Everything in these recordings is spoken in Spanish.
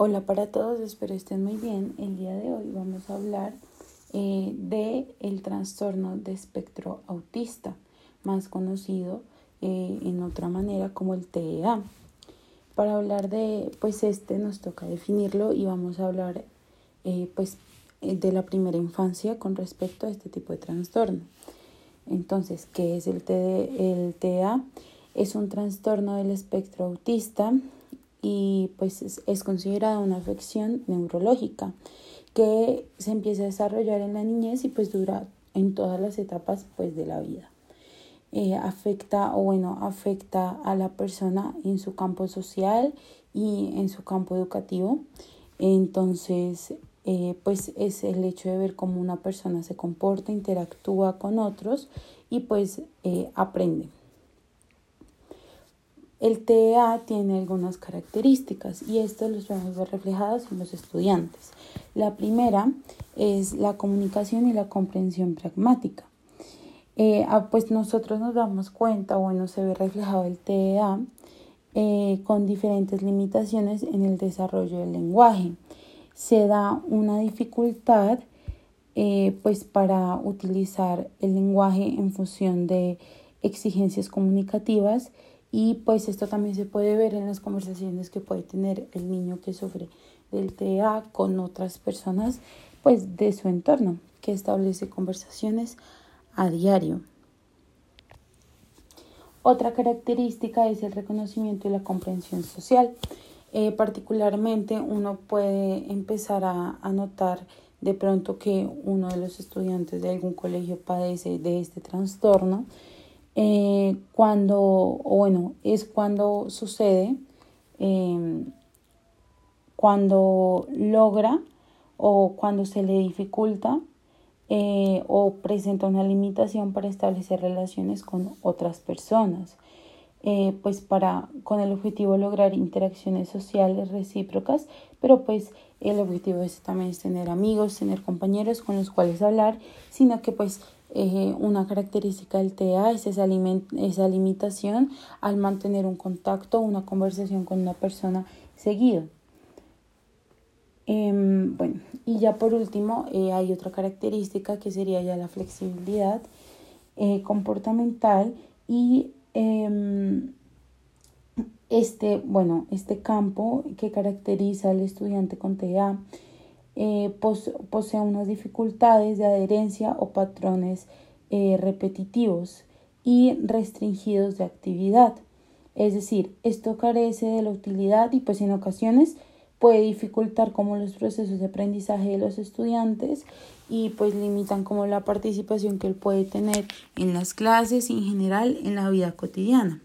Hola para todos, espero estén muy bien. El día de hoy vamos a hablar eh, de el trastorno de espectro autista, más conocido eh, en otra manera como el TEA. Para hablar de pues este nos toca definirlo y vamos a hablar eh, pues de la primera infancia con respecto a este tipo de trastorno. Entonces, ¿qué es el, el TEA? Es un trastorno del espectro autista y pues es, considerada una afección neurológica que se empieza a desarrollar en la niñez y pues dura en todas las etapas pues de la vida. Eh, afecta o bueno afecta a la persona en su campo social y en su campo educativo entonces eh, pues es el hecho de ver cómo una persona se comporta interactúa con otros y pues eh, aprende el TEA tiene algunas características y esto los vamos a ver reflejados en los estudiantes. La primera es la comunicación y la comprensión pragmática. Eh, ah, pues nosotros nos damos cuenta, bueno, se ve reflejado el TEA eh, con diferentes limitaciones en el desarrollo del lenguaje. Se da una dificultad eh, pues para utilizar el lenguaje en función de exigencias comunicativas y pues esto también se puede ver en las conversaciones que puede tener el niño que sufre del TEA con otras personas pues de su entorno, que establece conversaciones a diario. Otra característica es el reconocimiento y la comprensión social. Eh, particularmente uno puede empezar a, a notar de pronto que uno de los estudiantes de algún colegio padece de este trastorno eh, cuando, bueno, es cuando sucede, em, cuando logra o cuando se le dificulta eh, o presenta una limitación para establecer relaciones con otras personas. Eh, pues para con el objetivo de lograr interacciones sociales recíprocas, pero pues el objetivo es también es tener amigos, tener compañeros con los cuales hablar, sino que pues una característica del TEA es esa, esa limitación al mantener un contacto, una conversación con una persona seguido. Em, bueno, y ya por último eh, hay otra característica que sería ya la flexibilidad eh, comportamental y em, este, bueno, este campo que caracteriza al estudiante con TEA eh, posee unas dificultades de adherencia o patrones eh, repetitivos y restringidos de actividad. Es decir, esto carece de la utilidad y pues en ocasiones puede dificultar como los procesos de aprendizaje de los estudiantes y pues limitan como la participación que él puede tener en las clases y en general en la vida cotidiana.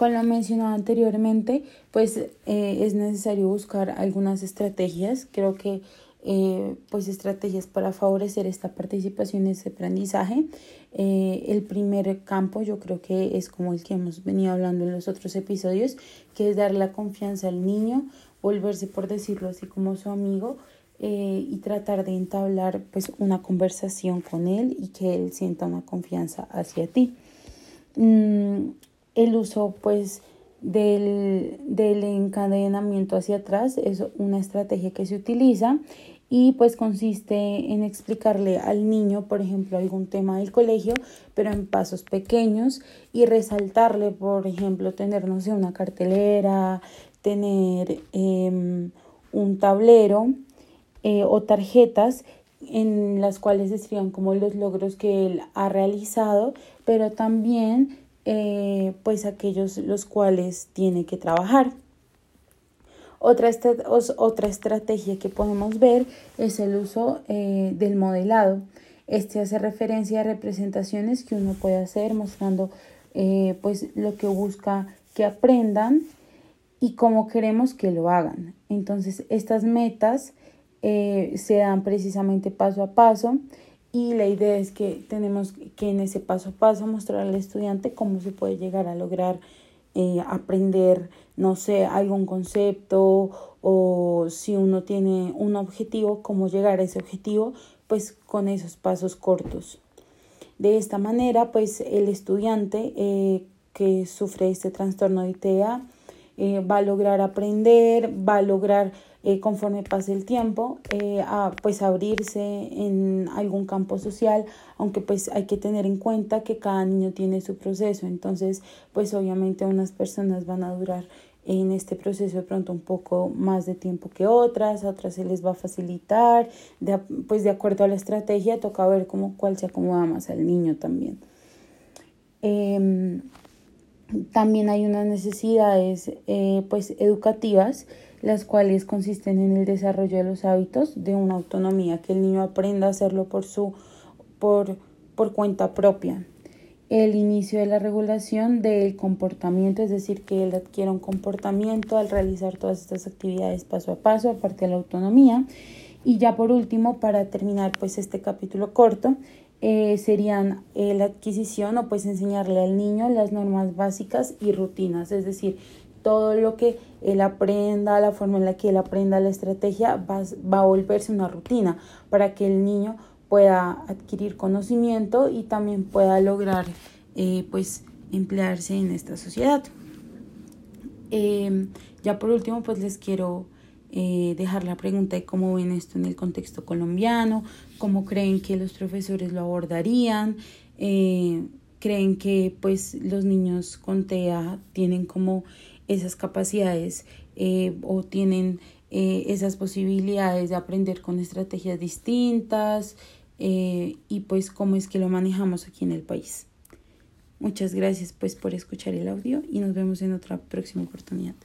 Con lo mencionado anteriormente, pues eh, es necesario buscar algunas estrategias. Creo que eh, pues estrategias para favorecer esta participación en ese aprendizaje. Eh, el primer campo yo creo que es como el que hemos venido hablando en los otros episodios, que es dar la confianza al niño, volverse por decirlo así como su amigo y tratar de entablar pues una conversación con él y que él sienta una confianza hacia ti. Mm, el uso pues del, del encadenamiento hacia atrás es una estrategia que se utiliza y pues consiste en explicarle al niño, por ejemplo, algún tema del colegio, pero en pasos pequeños y resaltarle, por ejemplo, tener, no sé, una cartelera, tener em, un tablero eh, o tarjetas en las cuales escriban como los logros que él ha realizado, pero también eh, pues aquellos los cuales tiene que trabajar. Otra, otra estrategia que podemos ver es el uso eh, del modelado. Este hace referencia a representaciones que uno puede hacer mostrando eh, pues lo que busca que aprendan y cómo queremos que lo hagan. Entonces estas metas se dan precisamente paso a paso y la idea es que tenemos que en ese paso a paso mostrar al estudiante cómo se puede llegar a lograr eh, aprender, no sé, algún concepto o si uno tiene un objetivo, cómo llegar a ese objetivo, pues con esos pasos cortos. De esta manera, pues el estudiante eh, que sufre este trastorno de TEA eh, va a lograr aprender, va a lograr eh, conforme pase el tiempo eh, a pues abrirse en algún campo social aunque pues hay que tener en cuenta que cada niño tiene su proceso entonces pues obviamente unas personas van a durar en este proceso de pronto un poco más de tiempo que otras, a otras se les va a facilitar, de, pues de acuerdo a la estrategia toca ver cómo, cuál se acomoda más al niño también. Em, también hay unas necesidades eh, pues educativas, las cuales consisten en el desarrollo de los hábitos de una autonomía, que el niño aprenda a hacerlo por su por, por cuenta propia. El inicio de la regulación del comportamiento, es decir, que él adquiera un comportamiento al realizar todas estas actividades paso a paso, aparte de la autonomía. Y ya por último, para terminar pues este capítulo corto, eh, serían eh, la adquisición o pues enseñarle al niño las normas básicas y rutinas, es decir, todo lo que él aprenda, la forma en la que él aprenda la estrategia va, va a volverse una rutina para que el niño pueda adquirir conocimiento y también pueda lograr eh, pues emplearse en esta sociedad. Em, ya por último pues les quiero eh, dejar la pregunta de cómo ven esto en el contexto colombiano, cómo creen que los profesores lo abordarían, eh, creen que pues los niños con TEA tienen como esas capacidades eh, o tienen esas posibilidades de aprender con estrategias distintas y pues cómo es que lo manejamos aquí en el país. Muchas gracias pues por escuchar el audio y nos vemos en otra próxima oportunidad.